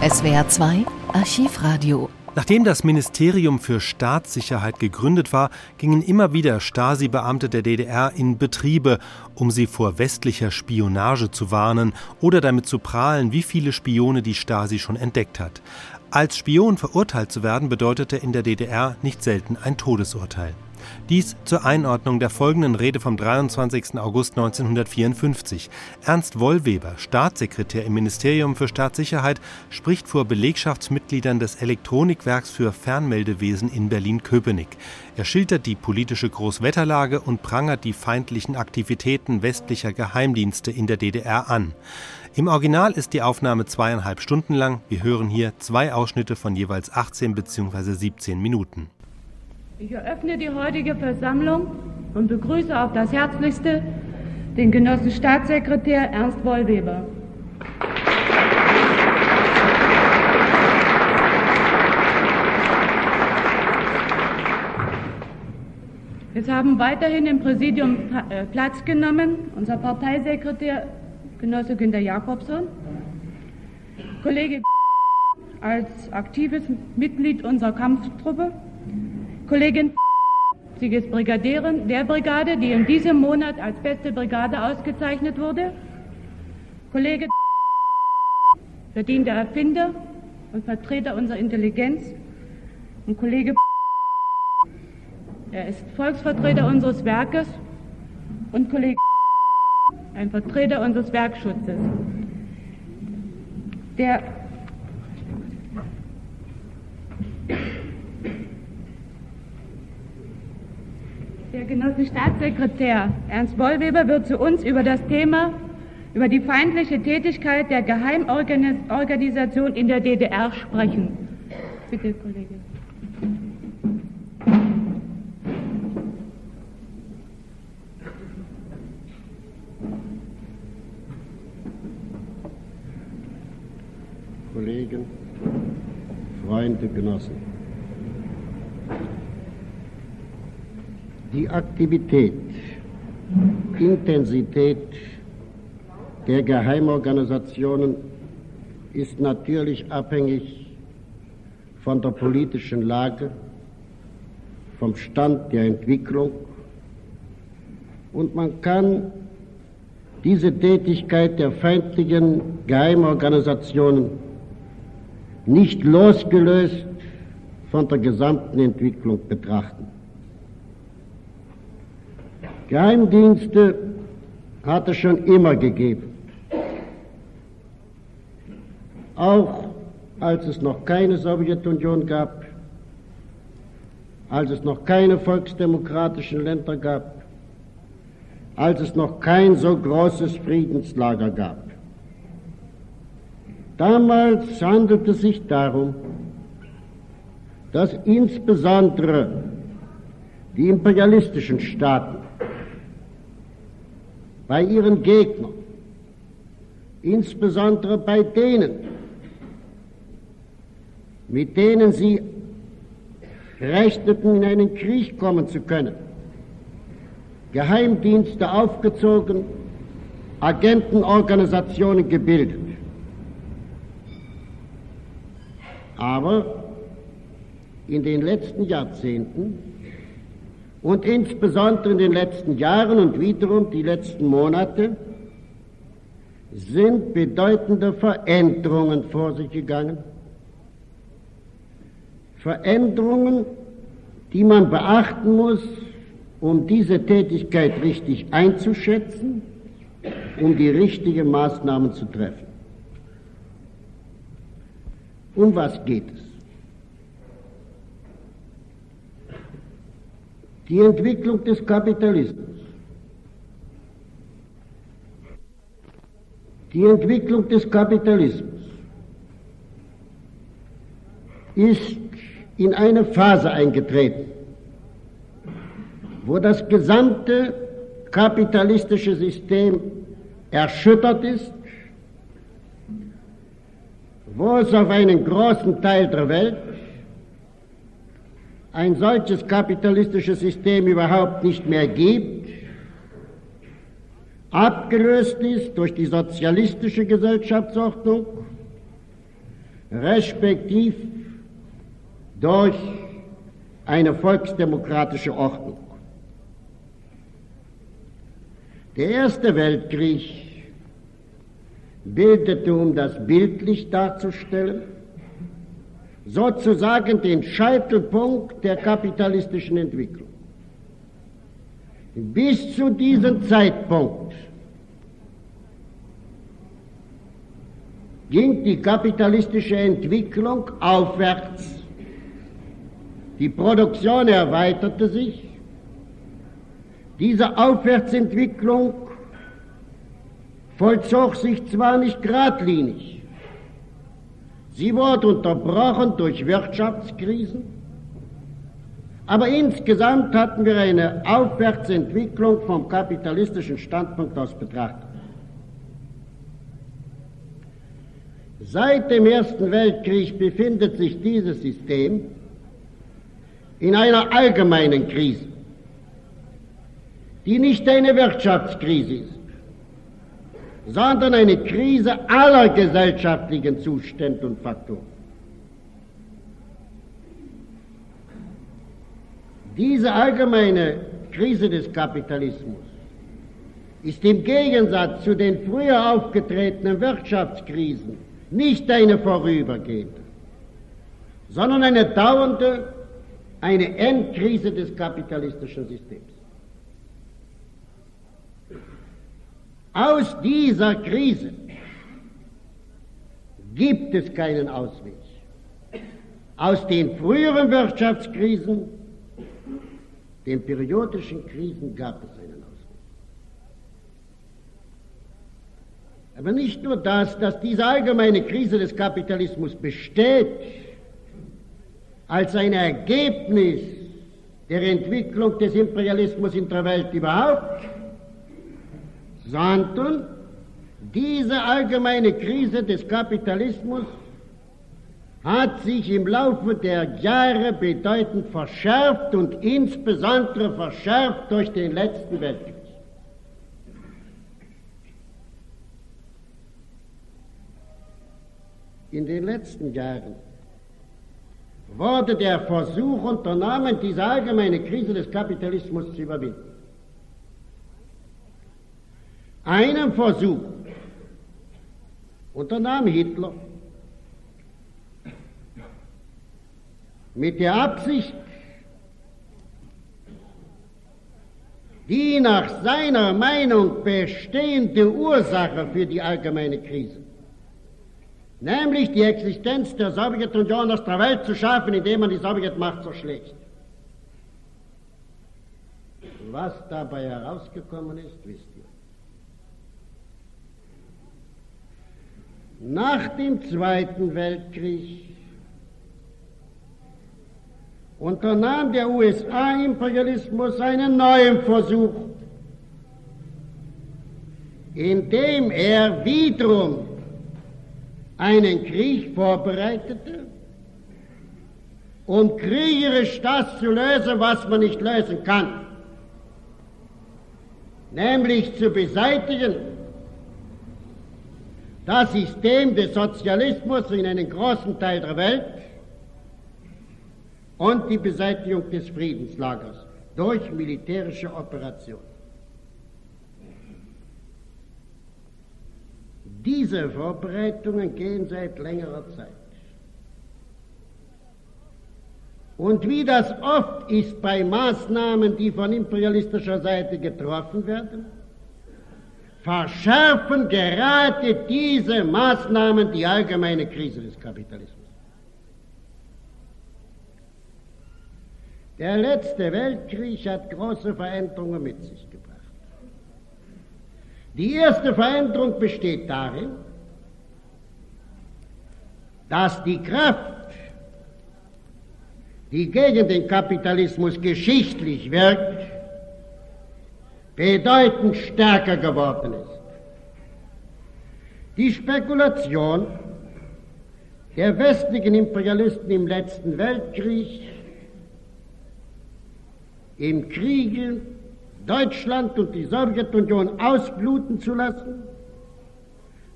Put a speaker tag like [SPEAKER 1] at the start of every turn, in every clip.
[SPEAKER 1] SWR 2 Archivradio.
[SPEAKER 2] Nachdem das Ministerium für Staatssicherheit gegründet war, gingen immer wieder Stasi-Beamte der DDR in Betriebe, um sie vor westlicher Spionage zu warnen oder damit zu prahlen, wie viele Spione die Stasi schon entdeckt hat. Als Spion verurteilt zu werden bedeutete in der DDR nicht selten ein Todesurteil. Dies zur Einordnung der folgenden Rede vom 23. August 1954. Ernst Wollweber, Staatssekretär im Ministerium für Staatssicherheit, spricht vor Belegschaftsmitgliedern des Elektronikwerks für Fernmeldewesen in Berlin-Köpenick. Er schildert die politische Großwetterlage und prangert die feindlichen Aktivitäten westlicher Geheimdienste in der DDR an. Im Original ist die Aufnahme zweieinhalb Stunden lang. Wir hören hier zwei Ausschnitte von jeweils 18 bzw. 17 Minuten.
[SPEAKER 3] Ich eröffne die heutige Versammlung und begrüße auf das Herzlichste den Genossen Staatssekretär Ernst Wollweber. Jetzt haben weiterhin im Präsidium äh, Platz genommen unser Parteisekretär Genosse Günter Jakobson, Kollege als aktives Mitglied unserer Kampftruppe, Kollegin, sie ist Brigadierin der Brigade, die in diesem Monat als beste Brigade ausgezeichnet wurde. Kollege, verdienter Erfinder und Vertreter unserer Intelligenz. Und Kollege, er ist Volksvertreter unseres Werkes. Und Kollege, ein Vertreter unseres Werkschutzes. Der Der Genosse Staatssekretär Ernst Wollweber wird zu uns über das Thema, über die feindliche Tätigkeit der Geheimorganisation in der DDR sprechen. Bitte, Kollege.
[SPEAKER 4] Kollegen, Freunde, Genossen. Die Aktivität, Intensität der Geheimorganisationen ist natürlich abhängig von der politischen Lage, vom Stand der Entwicklung und man kann diese Tätigkeit der feindlichen Geheimorganisationen nicht losgelöst von der gesamten Entwicklung betrachten. Geheimdienste hat es schon immer gegeben. Auch als es noch keine Sowjetunion gab, als es noch keine volksdemokratischen Länder gab, als es noch kein so großes Friedenslager gab. Damals handelte es sich darum, dass insbesondere die imperialistischen Staaten bei ihren Gegnern, insbesondere bei denen, mit denen sie rechneten, in einen Krieg kommen zu können, Geheimdienste aufgezogen, Agentenorganisationen gebildet. Aber in den letzten Jahrzehnten und insbesondere in den letzten Jahren und wiederum die letzten Monate sind bedeutende Veränderungen vor sich gegangen. Veränderungen, die man beachten muss, um diese Tätigkeit richtig einzuschätzen, um die richtigen Maßnahmen zu treffen. Um was geht es? Die Entwicklung des Kapitalismus. Die Entwicklung des Kapitalismus ist in eine Phase eingetreten, wo das gesamte kapitalistische System erschüttert ist, wo es auf einen großen Teil der Welt ein solches kapitalistisches System überhaupt nicht mehr gibt, abgelöst ist durch die sozialistische Gesellschaftsordnung, respektiv durch eine volksdemokratische Ordnung. Der Erste Weltkrieg bildete, um das bildlich darzustellen, sozusagen den Scheitelpunkt der kapitalistischen Entwicklung. Bis zu diesem Zeitpunkt ging die kapitalistische Entwicklung aufwärts. Die Produktion erweiterte sich. Diese Aufwärtsentwicklung vollzog sich zwar nicht geradlinig, sie wurde unterbrochen durch Wirtschaftskrisen, aber insgesamt hatten wir eine Aufwärtsentwicklung vom kapitalistischen Standpunkt aus betrachtet. Seit dem Ersten Weltkrieg befindet sich dieses System in einer allgemeinen Krise, die nicht eine Wirtschaftskrise ist, sondern eine Krise aller gesellschaftlichen Zustände und Faktoren. Diese allgemeine Krise des Kapitalismus ist im Gegensatz zu den früher aufgetretenen Wirtschaftskrisen nicht eine vorübergehende, sondern eine dauernde, eine Endkrise des kapitalistischen Systems. Aus dieser Krise gibt es keinen Ausweg. Aus den früheren Wirtschaftskrisen, den periodischen Krisen gab es einen Ausweg. Aber nicht nur das, dass diese allgemeine Krise des Kapitalismus besteht als ein Ergebnis der Entwicklung des Imperialismus in der Welt überhaupt, sondern diese allgemeine Krise des Kapitalismus hat sich im Laufe der Jahre bedeutend verschärft und insbesondere verschärft durch den letzten Weltkrieg. In den letzten Jahren wurde der Versuch unternommen, diese allgemeine Krise des Kapitalismus zu überwinden. Einen Versuch unternahm Hitler mit der Absicht, die nach seiner Meinung bestehende Ursache für die allgemeine Krise, nämlich die Existenz der Sowjetunion aus der Welt zu schaffen, indem man die Sowjetmacht zerschlägt. Was dabei herausgekommen ist, wisst ihr. Nach dem Zweiten Weltkrieg. Unternahm der USA-Imperialismus einen neuen Versuch, indem er wiederum einen Krieg vorbereitete, um kriegerisch das zu lösen, was man nicht lösen kann, nämlich zu beseitigen das System des Sozialismus in einem großen Teil der Welt und die Beseitigung des Friedenslagers durch militärische Operationen. Diese Vorbereitungen gehen seit längerer Zeit. Und wie das oft ist bei Maßnahmen, die von imperialistischer Seite getroffen werden, verschärfen gerade diese Maßnahmen die allgemeine Krise des Kapitalismus. Der letzte Weltkrieg hat große Veränderungen mit sich gebracht. Die erste Veränderung besteht darin, dass die Kraft, die gegen den Kapitalismus geschichtlich wirkt, bedeutend stärker geworden ist. Die Spekulation der westlichen Imperialisten im letzten Weltkrieg, im Kriege Deutschland und die Sowjetunion ausbluten zu lassen,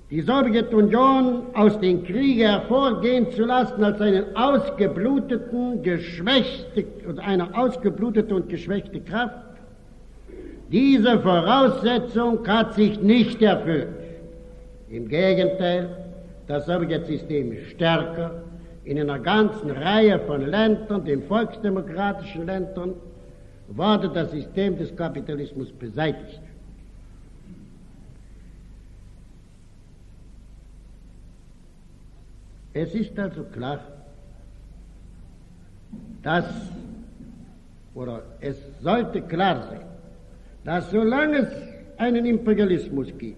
[SPEAKER 4] die Sowjetunion aus den Kriegen hervorgehen zu lassen als einen ausgebluteten, geschwächte, eine ausgeblutete und geschwächte Kraft. Diese Voraussetzung hat sich nicht erfüllt. Im Gegenteil, das Sowjetsystem ist stärker. In einer ganzen Reihe von Ländern, den volksdemokratischen Ländern, wurde das System des Kapitalismus beseitigt. Es ist also klar, dass, oder es sollte klar sein, dass solange es einen Imperialismus gibt,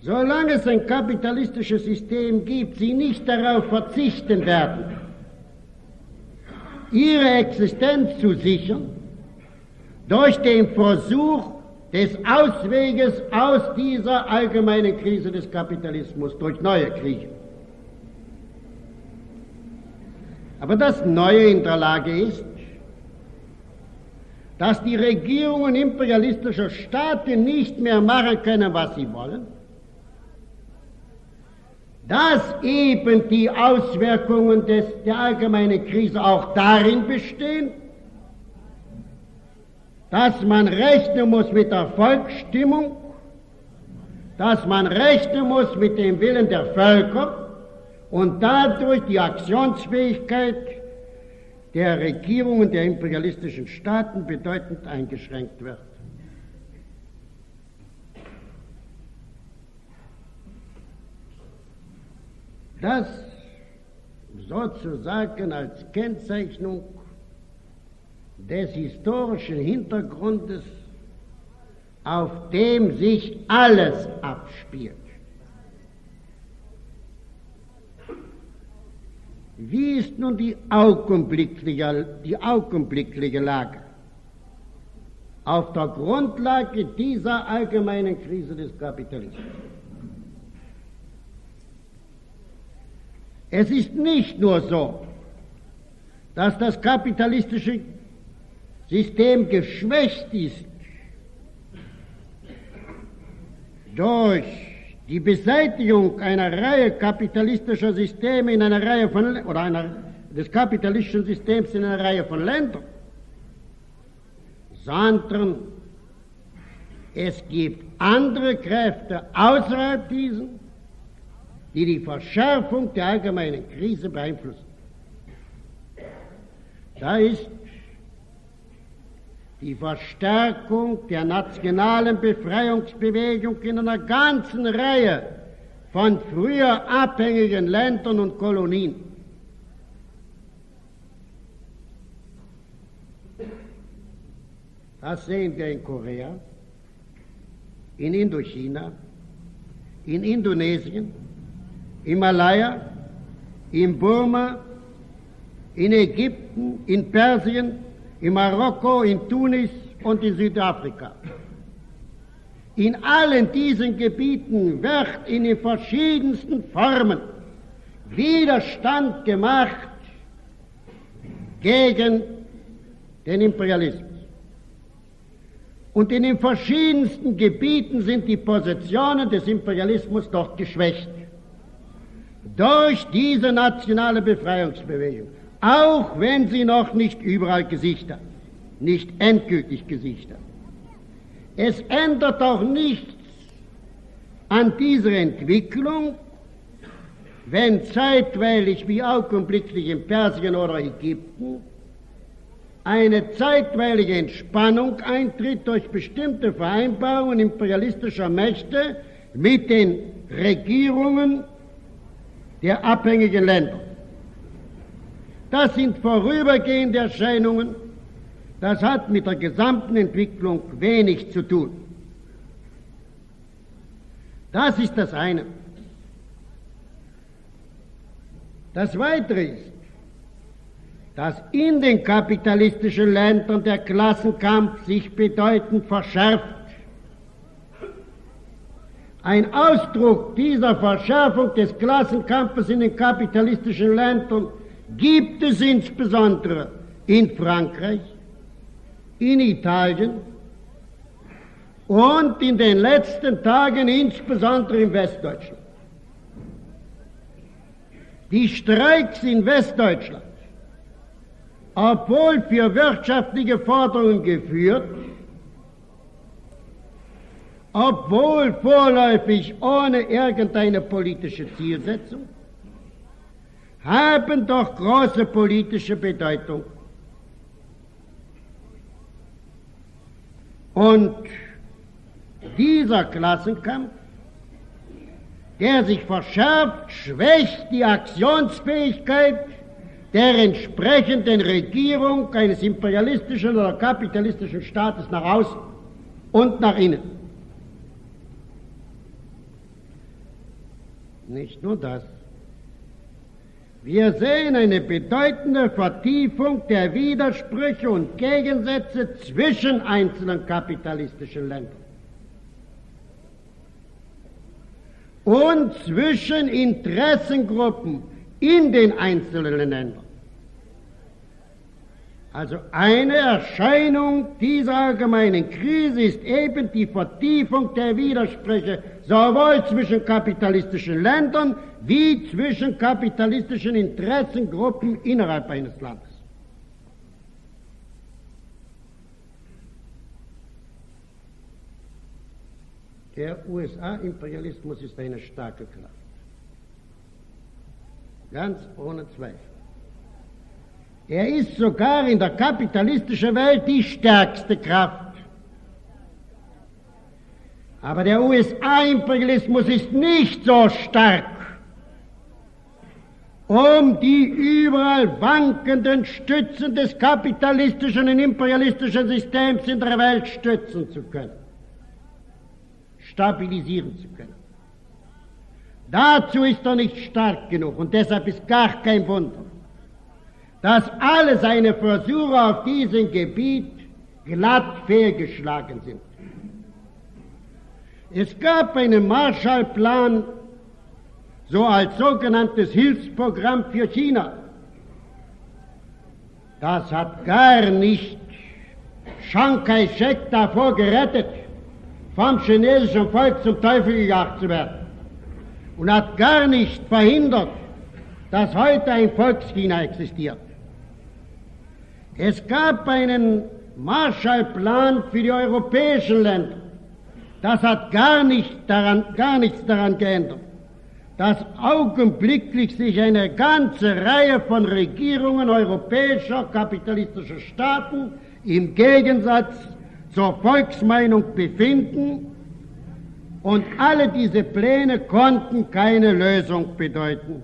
[SPEAKER 4] solange es ein kapitalistisches System gibt, sie nicht darauf verzichten werden, ihre Existenz zu sichern, durch den Versuch des Ausweges aus dieser allgemeinen Krise des Kapitalismus durch neue Kriege. Aber das Neue in der Lage ist, dass die Regierungen imperialistischer Staaten nicht mehr machen können, was sie wollen, dass eben die Auswirkungen des, der allgemeinen Krise auch darin bestehen, dass man rechnen muss mit der Volksstimmung, dass man rechnen muss mit dem Willen der Völker, und dadurch die Aktionsfähigkeit der Regierungen der imperialistischen Staaten bedeutend eingeschränkt wird. Das sozusagen als Kennzeichnung des historischen Hintergrundes, auf dem sich alles abspielt. Wie ist nun die augenblickliche, die augenblickliche Lage? Auf der Grundlage dieser allgemeinen Krise des Kapitalismus. Es ist nicht nur so, dass das kapitalistische System geschwächt ist durch die Beseitigung einer Reihe kapitalistischer Systeme in einer Reihe von, oder einer, des kapitalistischen Systems in einer Reihe von Ländern, sondern es gibt andere Kräfte außerhalb diesen, die die Verschärfung der allgemeinen Krise beeinflussen. Da ist die Verstärkung der nationalen Befreiungsbewegung in einer ganzen Reihe von früher abhängigen Ländern und Kolonien. Das sehen wir in Korea, in Indochina, in Indonesien, in Malaya, in Burma, in Ägypten, in Persien, in Marokko, in Tunis und in Südafrika. In allen diesen Gebieten wird in den verschiedensten Formen Widerstand gemacht gegen den Imperialismus. Und in den verschiedensten Gebieten sind die Positionen des Imperialismus dort geschwächt. Durch diese nationale Befreiungsbewegung auch wenn sie noch nicht überall Gesicht hat, nicht endgültig Gesicht hat. Es ändert auch nichts an dieser Entwicklung, wenn zeitweilig wie augenblicklich in Persien oder Ägypten eine zeitweilige Entspannung eintritt durch bestimmte Vereinbarungen imperialistischer Mächte mit den Regierungen der abhängigen Länder. Das sind vorübergehende Erscheinungen. Das hat mit der gesamten Entwicklung wenig zu tun. Das ist das eine. Das Weitere ist, dass in den kapitalistischen Ländern der Klassenkampf sich bedeutend verschärft. Ein Ausdruck dieser Verschärfung des Klassenkampfes in den kapitalistischen Ländern gibt es insbesondere in Frankreich, in Italien und in den letzten Tagen insbesondere in Westdeutschland. die Streiks in Westdeutschland, obwohl für wirtschaftliche Forderungen geführt, obwohl vorläufig ohne irgendeine politische Zielsetzung, haben doch große politische Bedeutung. Und dieser Klassenkampf, der sich verschärft, schwächt die Aktionsfähigkeit der entsprechenden Regierung eines imperialistischen oder kapitalistischen Staates nach außen und nach innen. Nicht nur das. Wir sehen eine bedeutende Vertiefung der Widersprüche und Gegensätze zwischen einzelnen kapitalistischen Ländern und zwischen Interessengruppen in den einzelnen Ländern. Also eine Erscheinung dieser allgemeinen Krise ist eben die Vertiefung der Widersprüche sowohl zwischen kapitalistischen Ländern wie zwischen kapitalistischen Interessengruppen innerhalb eines Landes. Der USA-Imperialismus ist eine starke Kraft. Ganz ohne Zweifel. Er ist sogar in der kapitalistischen Welt die stärkste Kraft. Aber der USA-Imperialismus ist nicht so stark, um die überall wankenden Stützen des kapitalistischen und imperialistischen Systems in der Welt stützen zu können, stabilisieren zu können. Dazu ist er nicht stark genug und deshalb ist gar kein Wunder, dass alle seine Versuche auf diesem Gebiet glatt fehlgeschlagen sind. Es gab einen Marshallplan, so als sogenanntes Hilfsprogramm für China. Das hat gar nicht Chiang Kai-shek davor gerettet, vom chinesischen Volk zum Teufel gejagt zu werden. Und hat gar nicht verhindert, dass heute ein Volkschina existiert. Es gab einen Marshallplan für die europäischen Länder. Das hat gar, nicht daran, gar nichts daran geändert, dass augenblicklich sich eine ganze Reihe von Regierungen europäischer kapitalistischer Staaten im Gegensatz zur Volksmeinung befinden und alle diese Pläne konnten keine Lösung bedeuten.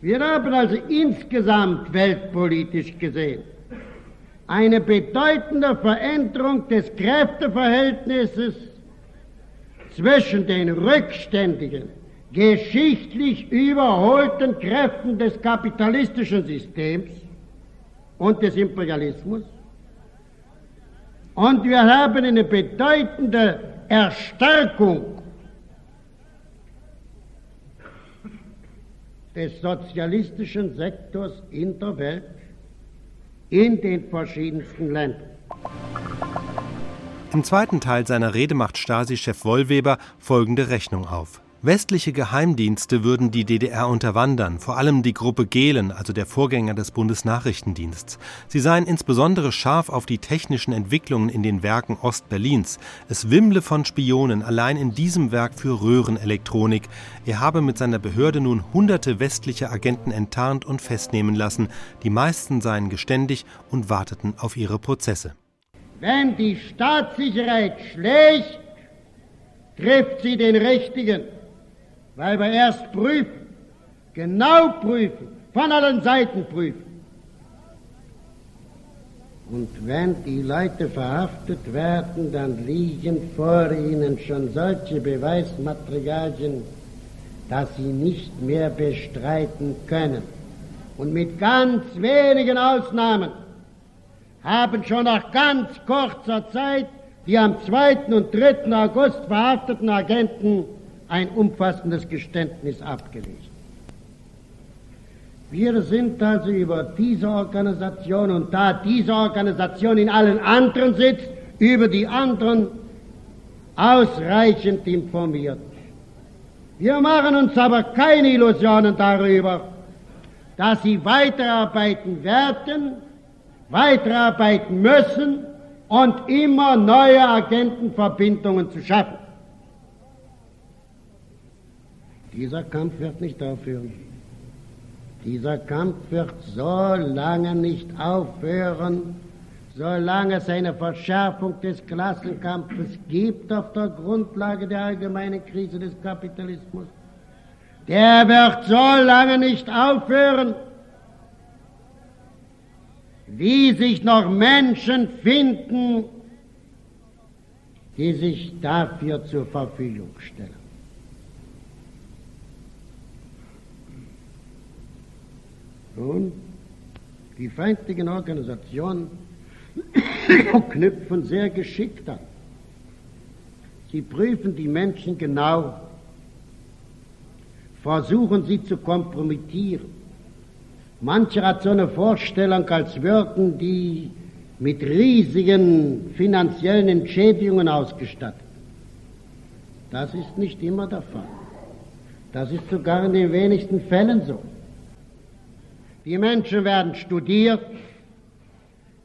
[SPEAKER 4] Wir haben also insgesamt weltpolitisch gesehen eine bedeutende Veränderung des Kräfteverhältnisses zwischen den rückständigen, geschichtlich überholten Kräften des kapitalistischen Systems und des Imperialismus. Und wir haben eine bedeutende Erstärkung des sozialistischen Sektors in der Welt in den verschiedensten Ländern.
[SPEAKER 2] Im zweiten Teil seiner Rede macht Stasi-Chef Wollweber folgende Rechnung auf. Westliche Geheimdienste würden die DDR unterwandern, vor allem die Gruppe Gehlen, also der Vorgänger des Bundesnachrichtendienstes. Sie seien insbesondere scharf auf die technischen Entwicklungen in den Werken Ostberlins. Es wimmle von Spionen allein in diesem Werk für Röhrenelektronik. Er habe mit seiner Behörde nun hunderte westliche Agenten enttarnt und festnehmen lassen. Die meisten seien geständig und warteten auf ihre Prozesse.
[SPEAKER 4] Wenn die Staatssicherheit schlägt, trifft sie den Richtigen weil wir erst prüfen, genau prüfen, von allen Seiten prüfen. Und wenn die Leute verhaftet werden, dann liegen vor ihnen schon solche Beweismaterialien, dass sie nicht mehr bestreiten können. Und mit ganz wenigen Ausnahmen haben schon nach ganz kurzer Zeit die am 2. und 3. August verhafteten Agenten ein umfassendes Geständnis abgelegt. Wir sind also über diese Organisation und da diese Organisation in allen anderen sitzt, über die anderen ausreichend informiert. Wir machen uns aber keine Illusionen darüber, dass sie weiterarbeiten werden, weiterarbeiten müssen und immer neue Agentenverbindungen zu schaffen. Dieser Kampf wird nicht aufhören. Dieser Kampf wird so lange nicht aufhören, solange es eine Verschärfung des Klassenkampfes gibt auf der Grundlage der allgemeinen Krise des Kapitalismus. Der wird so lange nicht aufhören, wie sich noch Menschen finden, die sich dafür zur Verfügung stellen. Nun, die feindlichen Organisationen knüpfen sehr geschickt an. Sie prüfen die Menschen genau, versuchen sie zu kompromittieren. Mancher hat so eine Vorstellung, als würden die mit riesigen finanziellen Entschädigungen ausgestattet. Das ist nicht immer der Fall. Das ist sogar in den wenigsten Fällen so. Die Menschen werden studiert,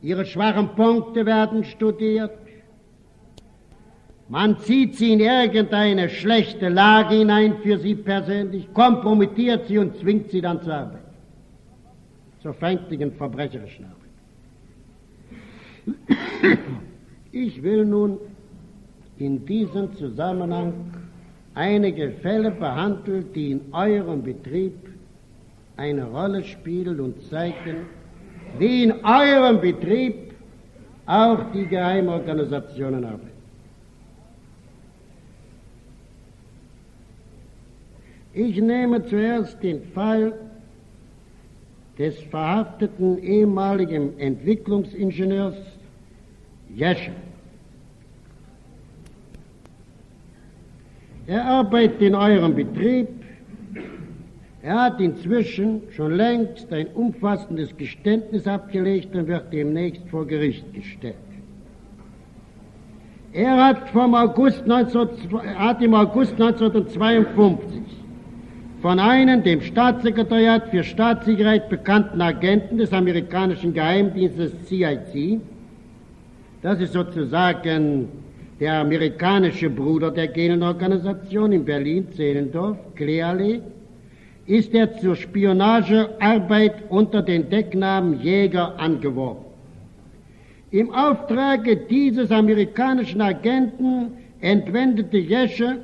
[SPEAKER 4] ihre schwachen Punkte werden studiert, man zieht sie in irgendeine schlechte Lage hinein für sie persönlich, kompromittiert sie und zwingt sie dann zur Arbeit, zur feindlichen verbrecherischen Arbeit. Ich will nun in diesem Zusammenhang einige Fälle behandeln, die in eurem Betrieb eine Rolle spielen und zeigen, wie in eurem Betrieb auch die Geheimorganisationen arbeiten. Ich nehme zuerst den Fall des verhafteten ehemaligen Entwicklungsingenieurs Jesche. Er arbeitet in eurem Betrieb er hat inzwischen schon längst ein umfassendes Geständnis abgelegt und wird demnächst vor Gericht gestellt. Er hat, vom August 19, hat im August 1952 von einem dem Staatssekretariat für Staatssicherheit bekannten Agenten des amerikanischen Geheimdienstes CIC, das ist sozusagen der amerikanische Bruder der Genenorganisation in Berlin-Zehlendorf, Kleale, ist er zur Spionagearbeit unter den Decknamen Jäger angeworben. Im Auftrage dieses amerikanischen Agenten entwendete Jesche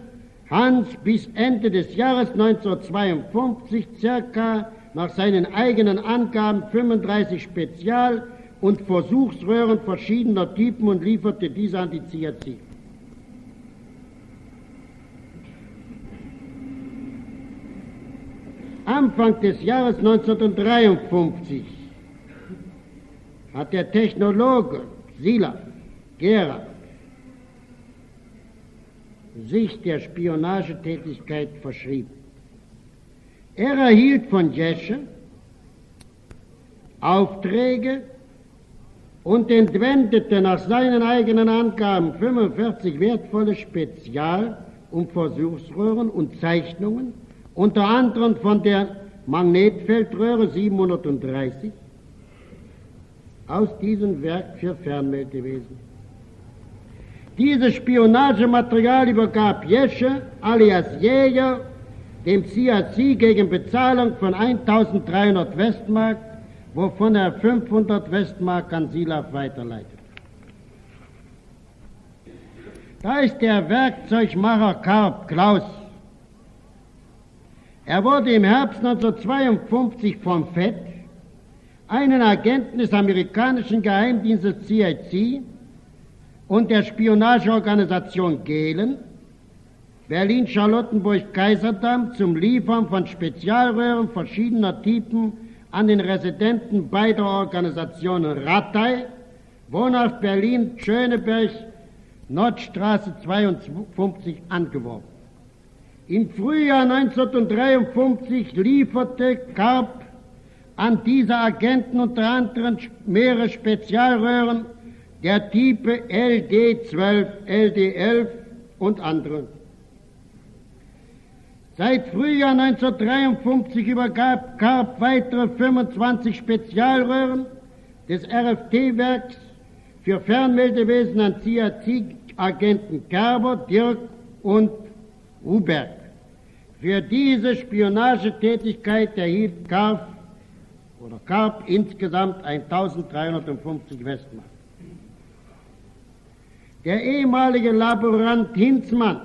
[SPEAKER 4] Hans bis Ende des Jahres 1952 circa nach seinen eigenen Angaben 35 Spezial- und Versuchsröhren verschiedener Typen und lieferte diese an die CRC. Anfang des Jahres 1953 hat der Technologe Sila Gera sich der Spionagetätigkeit verschrieben. Er erhielt von Jesche Aufträge und entwendete nach seinen eigenen Angaben 45 wertvolle Spezial- und Versuchsröhren und Zeichnungen unter anderem von der Magnetfeldröhre 730 aus diesem Werk für Fernmeldewesen. Dieses Spionagematerial übergab Jesche alias Jäger dem CAC gegen Bezahlung von 1300 Westmark, wovon er 500 Westmark an Silaf weiterleitet. Da ist der Werkzeugmacher Karp Klaus er wurde im Herbst 1952 vom FED, einen Agenten des amerikanischen Geheimdienstes CIC und der Spionageorganisation Gehlen, Berlin-Charlottenburg-Kaiserdamm zum Liefern von Spezialröhren verschiedener Typen an den Residenten beider Organisationen Rattay, Wohnhaft Berlin, Schöneberg, Nordstraße 52 angeworben. Im Frühjahr 1953 lieferte Karp an diese Agenten unter anderem mehrere Spezialröhren der Type LD12, LD11 und andere. Seit Frühjahr 1953 übergab Karp weitere 25 Spezialröhren des RFT-Werks für Fernmeldewesen an CAC-Agenten Kerber, Dirk und Ruberg. Für diese Spionagetätigkeit erhielt Karp oder Karp insgesamt 1350 Westmark. Der ehemalige Laborant Hinzmann,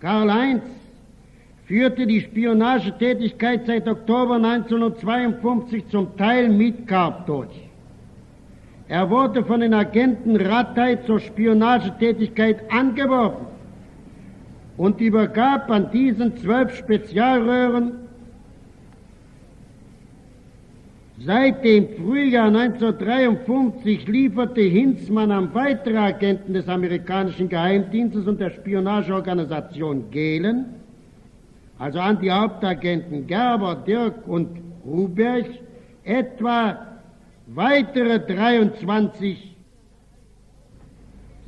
[SPEAKER 4] Karl-Heinz, führte die Spionagetätigkeit seit Oktober 1952 zum Teil mit Karp durch. Er wurde von den Agenten Rattay zur Spionagetätigkeit angeworben und übergab an diesen zwölf Spezialröhren Seit dem Frühjahr 1953 lieferte Hinzmann an weitere Agenten des amerikanischen Geheimdienstes und der Spionageorganisation Gehlen, also an die Hauptagenten Gerber, Dirk und Ruberg, etwa weitere 23.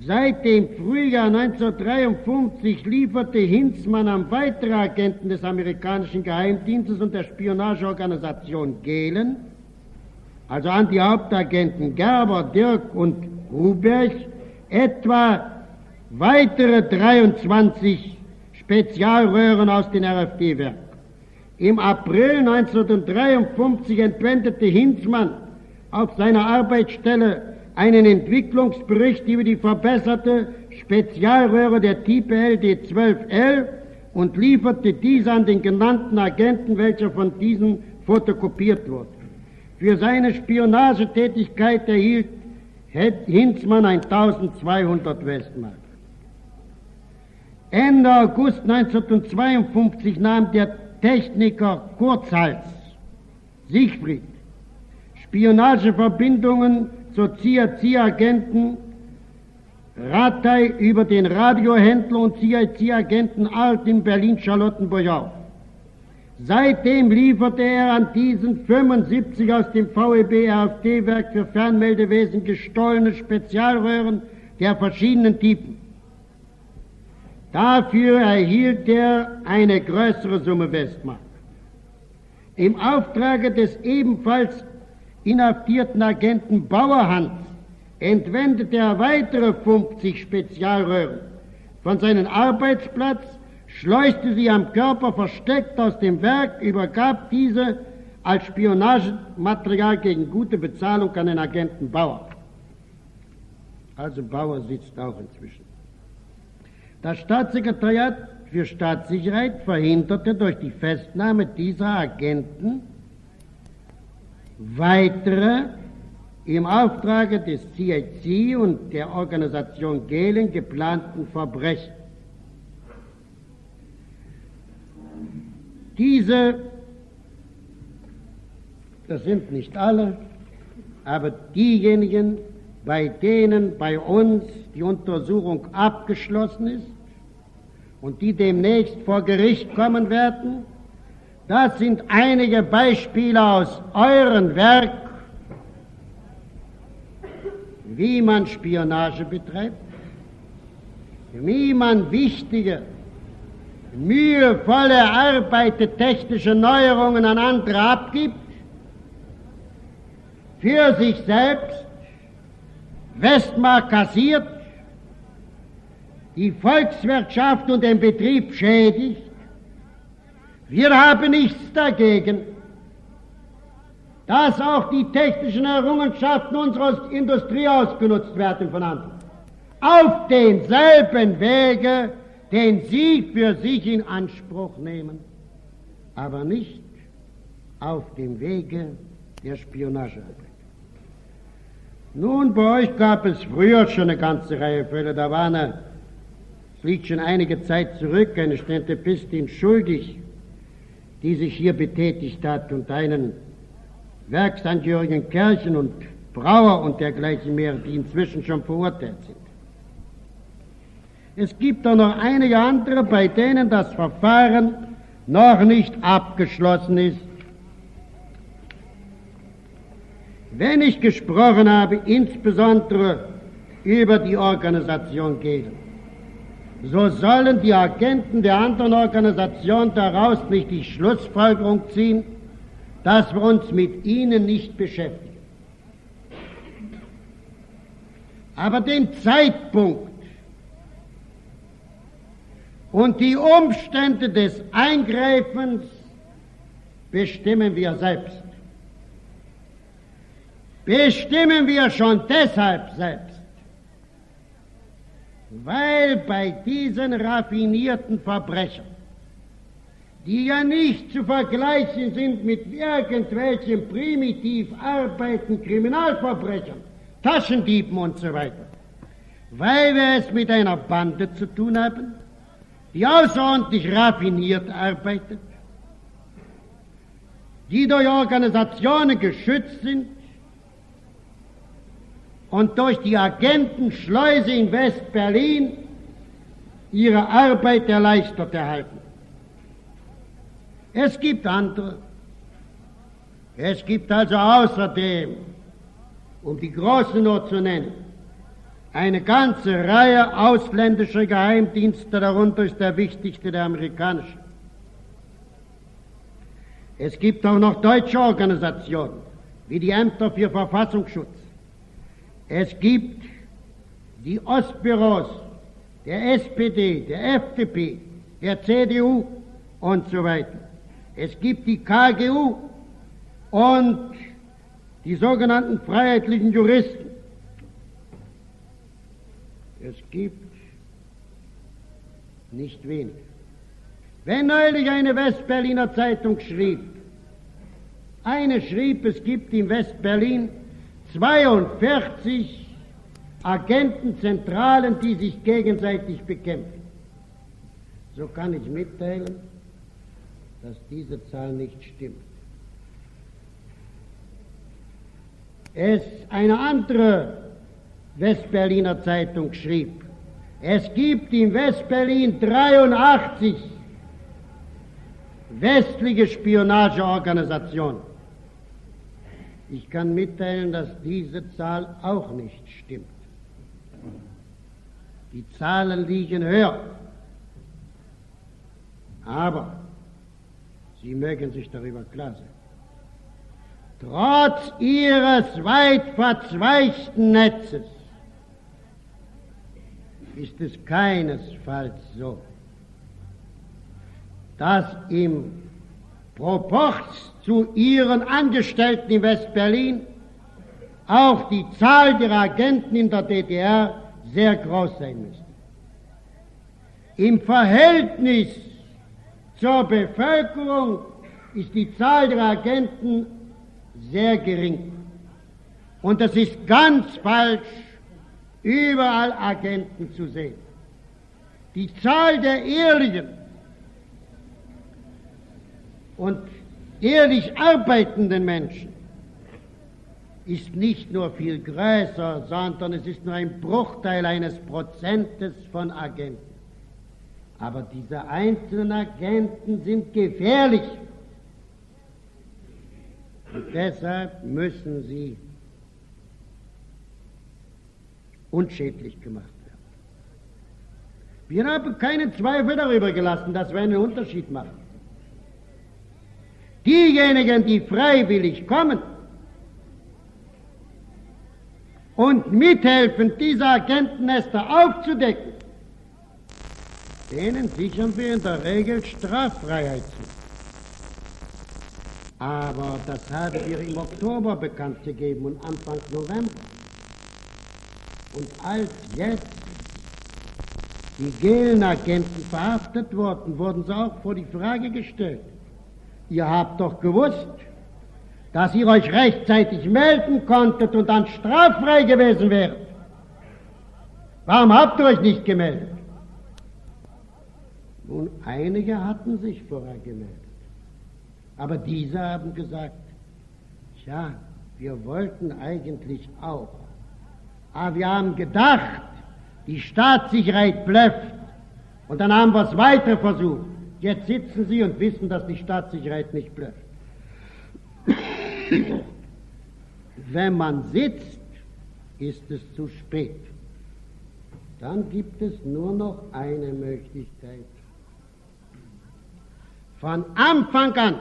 [SPEAKER 4] Seit dem Frühjahr 1953 lieferte Hinzmann an weitere Agenten des amerikanischen Geheimdienstes und der Spionageorganisation Gehlen, also an die Hauptagenten Gerber, Dirk und Ruberg, etwa weitere 23 Spezialröhren aus den RFD-Werken. Im April 1953 entwendete Hinzmann auf seiner Arbeitsstelle einen Entwicklungsbericht über die verbesserte Spezialröhre der Type LD12L und lieferte diese an den genannten Agenten, welcher von diesen fotokopiert wurde. Für seine Spionagetätigkeit erhielt Hinzmann 1200 Westmark. Ende August 1952 nahm der Techniker Kurzhals Siegfried Spionageverbindungen zur CIC-Agenten Ratei über den Radiohändler und CIC-Agenten Alt in Berlin-Charlottenburg auf. Seitdem lieferte er an diesen 75 aus dem VEB AfD-Werk für Fernmeldewesen gestohlene Spezialröhren der verschiedenen Typen. Dafür erhielt er eine größere Summe Westmark. Im Auftrage des ebenfalls inhaftierten Agenten Bauerhand entwendete er weitere 50 Spezialröhren von seinem Arbeitsplatz schleuste sie am Körper versteckt aus dem Werk, übergab diese als Spionagematerial gegen gute Bezahlung an den Agenten Bauer. Also Bauer sitzt auch inzwischen. Das Staatssekretariat für Staatssicherheit verhinderte durch die Festnahme dieser Agenten weitere im Auftrage des CIC und der Organisation Gehlen geplanten Verbrechen. Diese, das sind nicht alle, aber diejenigen, bei denen bei uns die Untersuchung abgeschlossen ist und die demnächst vor Gericht kommen werden, das sind einige Beispiele aus eurem Werk, wie man Spionage betreibt, wie man wichtige mühevoll erarbeitete technische Neuerungen an andere abgibt, für sich selbst Westmark kassiert, die Volkswirtschaft und den Betrieb schädigt. Wir haben nichts dagegen, dass auch die technischen Errungenschaften unserer Industrie ausgenutzt werden von anderen. Auf denselben Wege, den Sie für sich in Anspruch nehmen, aber nicht auf dem Wege der Spionagearbeit. Nun, bei euch gab es früher schon eine ganze Reihe Fälle, da war eine, es liegt schon einige Zeit zurück, eine Stentepistin schuldig, die sich hier betätigt hat und einen Werksangehörigen Kirchen und Brauer und dergleichen mehr, die inzwischen schon verurteilt sind. Es gibt auch noch einige andere, bei denen das Verfahren noch nicht abgeschlossen ist. Wenn ich gesprochen habe, insbesondere über die Organisation Gehlen, so sollen die Agenten der anderen Organisation daraus nicht die Schlussfolgerung ziehen, dass wir uns mit ihnen nicht beschäftigen. Aber den Zeitpunkt und die Umstände des Eingreifens bestimmen wir selbst. Bestimmen wir schon deshalb selbst, weil bei diesen raffinierten Verbrechern, die ja nicht zu vergleichen sind mit irgendwelchen primitiv arbeitenden Kriminalverbrechern, Taschendieben und so weiter, weil wir es mit einer Bande zu tun haben, die außerordentlich raffiniert arbeitet, die durch Organisationen geschützt sind und durch die Agentenschleuse in West-Berlin ihre Arbeit erleichtert erhalten. Es gibt andere. Es gibt also außerdem, um die Großen nur zu nennen, eine ganze Reihe ausländischer Geheimdienste, darunter ist der wichtigste der amerikanische. Es gibt auch noch deutsche Organisationen, wie die Ämter für Verfassungsschutz. Es gibt die Ostbüros der SPD, der FDP, der CDU und so weiter. Es gibt die KGU und die sogenannten freiheitlichen Juristen. Es gibt nicht wenig. Wenn neulich eine Westberliner Zeitung schrieb, eine schrieb, es gibt in Westberlin 42 Agentenzentralen, die sich gegenseitig bekämpfen. So kann ich mitteilen, dass diese Zahl nicht stimmt. Es eine andere Westberliner Zeitung schrieb, es gibt in Westberlin 83 westliche Spionageorganisationen. Ich kann mitteilen, dass diese Zahl auch nicht stimmt. Die Zahlen liegen höher. Aber Sie mögen sich darüber klar sein. Trotz Ihres weit verzweigten Netzes ist es keinesfalls so, dass im Proporz zu ihren Angestellten in Westberlin auch die Zahl der Agenten in der DDR sehr groß sein müsste. Im Verhältnis zur Bevölkerung ist die Zahl der Agenten sehr gering. Und das ist ganz falsch, überall Agenten zu sehen. Die Zahl der ehrlichen und ehrlich arbeitenden Menschen ist nicht nur viel größer, sondern es ist nur ein Bruchteil eines Prozentes von Agenten. Aber diese einzelnen Agenten sind gefährlich. Und deshalb müssen sie unschädlich gemacht werden. Wir haben keinen Zweifel darüber gelassen, dass wir einen Unterschied machen. Diejenigen, die freiwillig kommen und mithelfen, diese Agentennester aufzudecken, denen sichern wir in der Regel Straffreiheit zu. Aber das haben wir im Oktober bekannt gegeben und Anfang November. Und als jetzt die Gelenagenten verhaftet wurden, wurden sie auch vor die Frage gestellt. Ihr habt doch gewusst, dass ihr euch rechtzeitig melden konntet und dann straffrei gewesen wärt. Warum habt ihr euch nicht gemeldet? Nun, einige hatten sich vorher gemeldet. Aber diese haben gesagt, tja, wir wollten eigentlich auch. Aber wir haben gedacht, die Staatssicherheit blöfft. Und dann haben wir es weiter versucht. Jetzt sitzen sie und wissen, dass die Staatssicherheit nicht blöfft. Wenn man sitzt, ist es zu spät. dann gibt es nur noch eine Möglichkeit. Von Anfang an,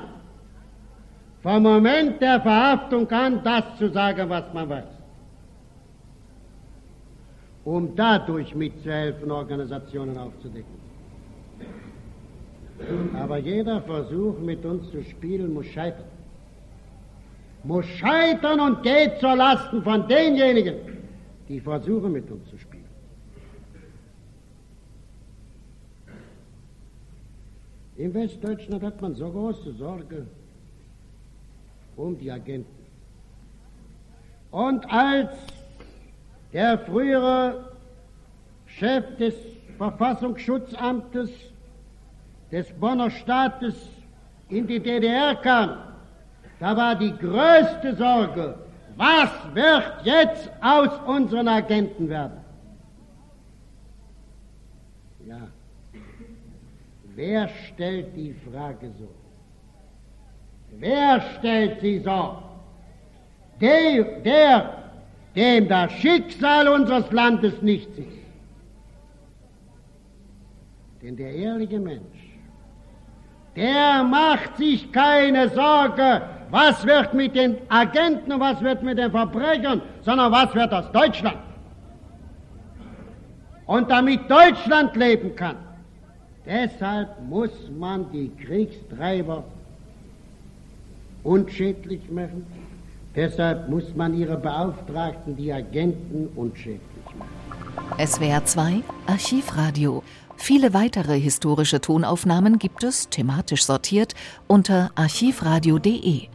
[SPEAKER 4] vom Moment der Verhaftung an, das zu sagen, was man weiß. Um dadurch mitzuhelfen, Organisationen aufzudecken. Aber jeder Versuch, mit uns zu spielen, muss scheitern. Muss scheitern und geht zur Lasten von denjenigen, die versuchen, mit uns zu spielen. In Westdeutschland hat man so große Sorge um die Agenten. Und als der frühere Chef des Verfassungsschutzamtes des Bonner Staates in die DDR kam, da war die größte Sorge, was wird jetzt aus unseren Agenten werden? Ja, wer stellt die Frage so? Wer stellt sie so? Der, der dem das Schicksal unseres Landes nichts ist. Denn der ehrliche Mensch, der macht sich keine Sorge, was wird mit den Agenten was wird mit den Verbrechern, sondern was wird aus Deutschland. Und damit Deutschland leben kann, deshalb muss man die Kriegstreiber unschädlich machen, deshalb muss man ihre Beauftragten, die Agenten, unschädlich machen.
[SPEAKER 1] SWR 2 Archivradio Viele weitere historische Tonaufnahmen gibt es, thematisch sortiert, unter archivradio.de.